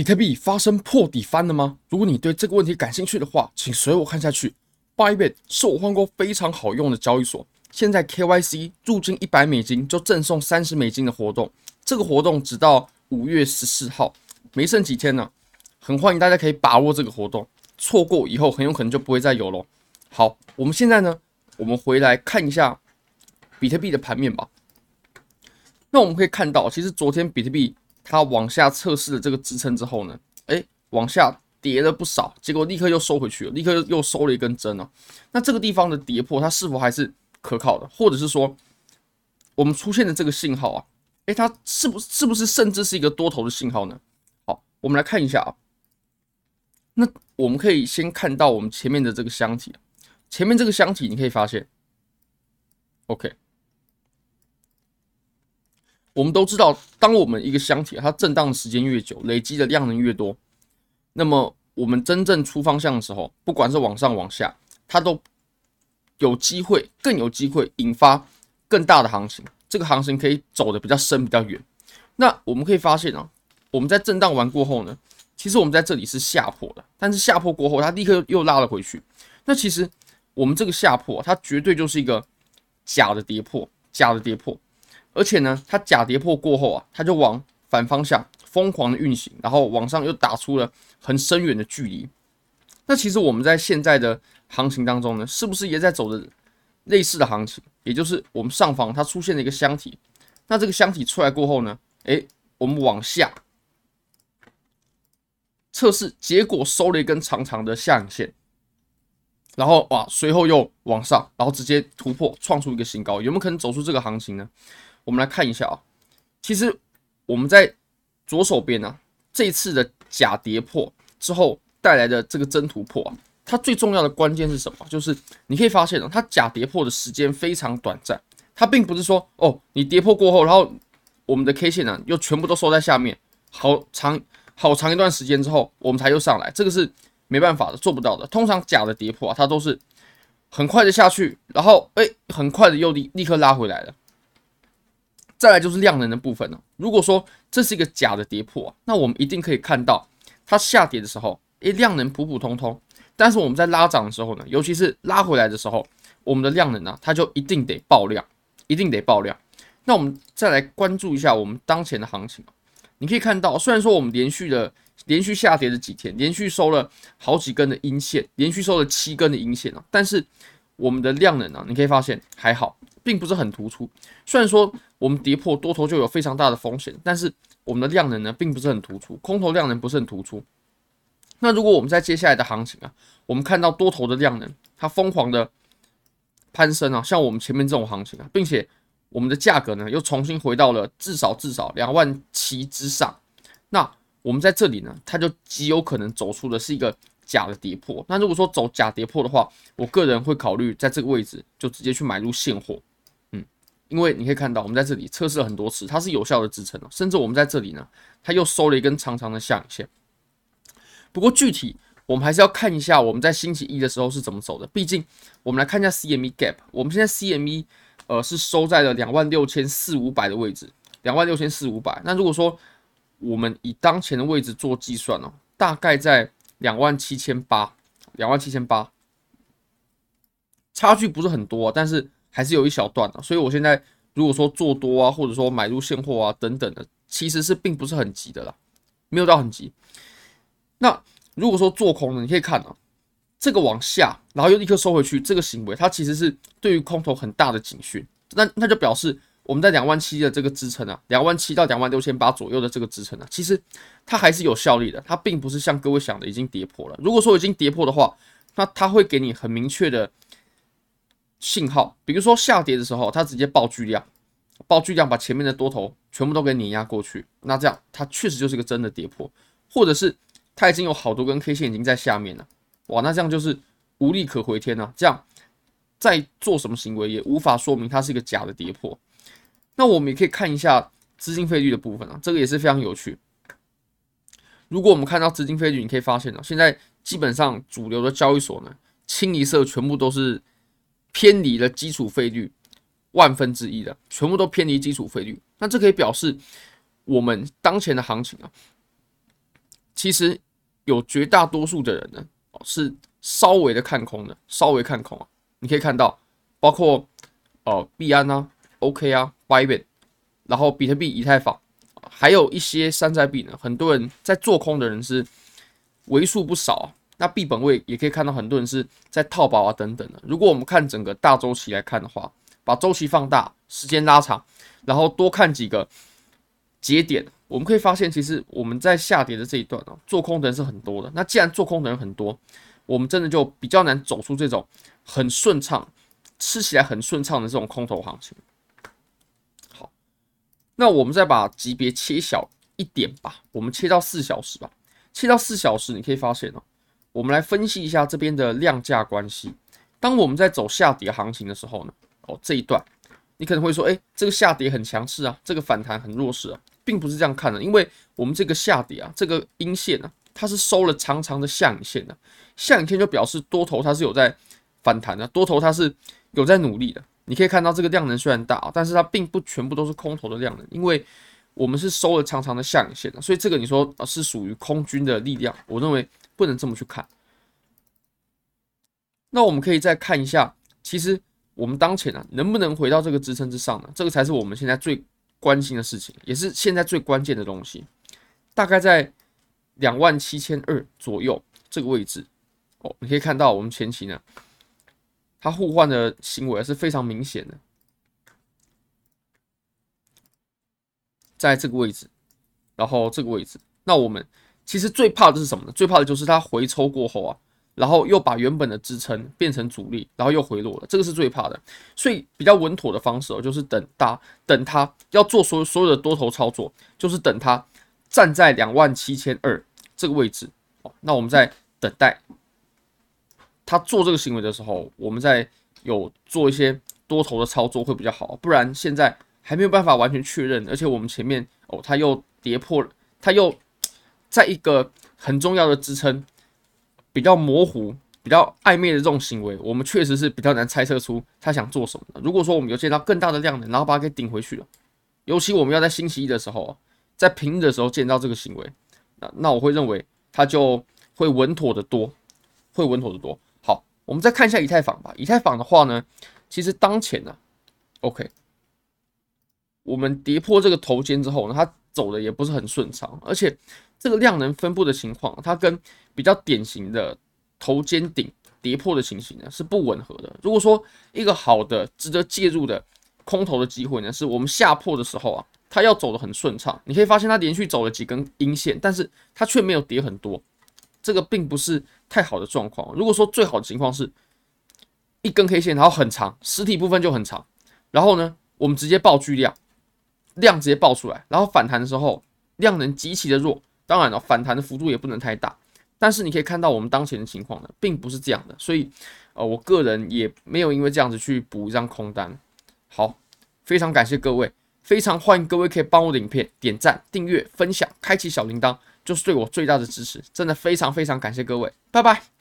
比特币发生破底翻了吗？如果你对这个问题感兴趣的话，请随我看下去。Bybit 是我换过非常好用的交易所，现在 KYC 入金一百美金就赠送三十美金的活动，这个活动直到五月十四号，没剩几天了，很欢迎大家可以把握这个活动，错过以后很有可能就不会再有了。好，我们现在呢，我们回来看一下比特币的盘面吧。那我们可以看到，其实昨天比特币。它往下测试了这个支撑之后呢，诶，往下跌了不少，结果立刻又收回去了，立刻又收了一根针哦。那这个地方的跌破，它是否还是可靠的？或者是说，我们出现的这个信号啊，诶，它是不是不是甚至是一个多头的信号呢？好，我们来看一下啊。那我们可以先看到我们前面的这个箱体，前面这个箱体你可以发现，OK。我们都知道，当我们一个箱体它震荡的时间越久，累积的量能越多，那么我们真正出方向的时候，不管是往上往下，它都有机会，更有机会引发更大的行情。这个行情可以走得比较深、比较远。那我们可以发现啊，我们在震荡完过后呢，其实我们在这里是下破的，但是下破过后，它立刻又拉了回去。那其实我们这个下破，它绝对就是一个假的跌破，假的跌破。而且呢，它假跌破过后啊，它就往反方向疯狂的运行，然后往上又打出了很深远的距离。那其实我们在现在的行情当中呢，是不是也在走着类似的行情？也就是我们上方它出现了一个箱体，那这个箱体出来过后呢，诶，我们往下测试，结果收了一根长长的下影线。然后哇，随后又往上，然后直接突破，创出一个新高，有没有可能走出这个行情呢？我们来看一下啊，其实我们在左手边呢、这次的假跌破之后带来的这个真突破啊，它最重要的关键是什么？就是你可以发现啊，它假跌破的时间非常短暂，它并不是说哦，你跌破过后，然后我们的 K 线呢、又全部都收在下面，好长好长一段时间之后，我们才又上来，这个是没办法的，做不到的。通常假的跌破啊，它都是很快的下去，然后哎，很快的又立立刻拉回来了。再来就是量能的部分了。如果说这是一个假的跌破啊，那我们一定可以看到它下跌的时候，诶，量能普普通通。但是我们在拉涨的时候呢，尤其是拉回来的时候，我们的量能呢，它就一定得爆量，一定得爆量。那我们再来关注一下我们当前的行情。你可以看到，虽然说我们连续的连续下跌了几天，连续收了好几根的阴线，连续收了七根的阴线啊，但是我们的量能呢，你可以发现还好。并不是很突出，虽然说我们跌破多头就有非常大的风险，但是我们的量能呢，并不是很突出，空头量能不是很突出。那如果我们在接下来的行情啊，我们看到多头的量能它疯狂的攀升啊，像我们前面这种行情啊，并且我们的价格呢又重新回到了至少至少两万七之上，那我们在这里呢，它就极有可能走出的是一个。假的跌破，那如果说走假跌破的话，我个人会考虑在这个位置就直接去买入现货，因为你可以看到我们在这里测试了很多次，它是有效的支撑，甚至我们在这里呢，它又收了一根长长的下影线。不过具体我们还是要看一下我们在星期一的时候是怎么走的，毕竟我们来看一下 CME Gap，我们现在 CME 呃是收在了两万六千四五百的位置，两万六千四五百。那如果说我们以当前的位置做计算哦，大概在。两万七千八，两万七千八，差距不是很多，但是还是有一小段的。所以我现在如果说做多啊，或者说买入现货啊等等的，其实是并不是很急的啦，没有到很急。那如果说做空呢，你可以看啊，这个往下，然后又立刻收回去，这个行为它其实是对于空头很大的警讯。那那就表示。我们在两万七的这个支撑啊，两万七到两万六千八左右的这个支撑啊，其实它还是有效力的，它并不是像各位想的已经跌破了。如果说已经跌破的话，那它会给你很明确的信号，比如说下跌的时候，它直接爆巨量，爆巨量把前面的多头全部都给碾压过去，那这样它确实就是个真的跌破，或者是它已经有好多根 K 线已经在下面了，哇，那这样就是无力可回天了，这样再做什么行为也无法说明它是一个假的跌破。那我们也可以看一下资金费率的部分啊，这个也是非常有趣。如果我们看到资金费率，你可以发现啊，现在基本上主流的交易所呢，清一色全部都是偏离了基础费率万分之一的，全部都偏离基础费率。那这可以表示我们当前的行情啊，其实有绝大多数的人呢，是稍微的看空的，稍微看空啊。你可以看到，包括呃币安啊、OK 啊、Bybit，然后比特币、以太坊，还有一些山寨币呢，很多人在做空的人是为数不少啊。那币本位也可以看到，很多人是在套保啊等等的。如果我们看整个大周期来看的话，把周期放大，时间拉长，然后多看几个节点，我们可以发现，其实我们在下跌的这一段啊，做空的人是很多的。那既然做空的人很多，我们真的就比较难走出这种很顺畅、吃起来很顺畅的这种空头行情。好，那我们再把级别切小一点吧，我们切到四小时吧。切到四小时，你可以发现哦。我们来分析一下这边的量价关系。当我们在走下跌行情的时候呢，哦，这一段你可能会说，哎，这个下跌很强势啊，这个反弹很弱势啊，并不是这样看的。因为我们这个下跌啊，这个阴线啊，它是收了长长的下影线的，下影线就表示多头它是有在反弹的，多头它是有在努力的。你可以看到这个量能虽然大啊，但是它并不全部都是空头的量能，因为我们是收了长长的下影线的，所以这个你说啊是属于空军的力量，我认为。不能这么去看。那我们可以再看一下，其实我们当前啊，能不能回到这个支撑之上呢？这个才是我们现在最关心的事情，也是现在最关键的东西。大概在两万七千二左右这个位置哦，你可以看到我们前期呢，它互换的行为是非常明显的，在这个位置，然后这个位置，那我们。其实最怕的是什么呢？最怕的就是它回抽过后啊，然后又把原本的支撑变成阻力，然后又回落了，这个是最怕的。所以比较稳妥的方式哦，就是等它，等它要做所有所有的多头操作，就是等它站在两万七千二这个位置哦。那我们在等待它做这个行为的时候，我们再有做一些多头的操作会比较好。不然现在还没有办法完全确认，而且我们前面哦，它又跌破了，它又。在一个很重要的支撑比较模糊、比较暧昧的这种行为，我们确实是比较难猜测出他想做什么。如果说我们有见到更大的量能，然后把它给顶回去了，尤其我们要在星期一的时候，在平日的时候见到这个行为，那那我会认为它就会稳妥的多，会稳妥的多。好，我们再看一下以太坊吧。以太坊的话呢，其实当前呢，OK，我们跌破这个头肩之后呢，它走的也不是很顺畅，而且。这个量能分布的情况，它跟比较典型的头肩顶跌破的情形呢是不吻合的。如果说一个好的值得介入的空头的机会呢，是我们下破的时候啊，它要走得很顺畅。你可以发现它连续走了几根阴线，但是它却没有跌很多，这个并不是太好的状况。如果说最好的情况是一根 K 线，然后很长，实体部分就很长，然后呢，我们直接爆巨量，量直接爆出来，然后反弹的时候量能极其的弱。当然了，反弹的幅度也不能太大，但是你可以看到我们当前的情况呢，并不是这样的，所以呃，我个人也没有因为这样子去补一张空单。好，非常感谢各位，非常欢迎各位可以帮我的影片点赞、订阅、分享、开启小铃铛，就是对我最大的支持，真的非常非常感谢各位，拜拜。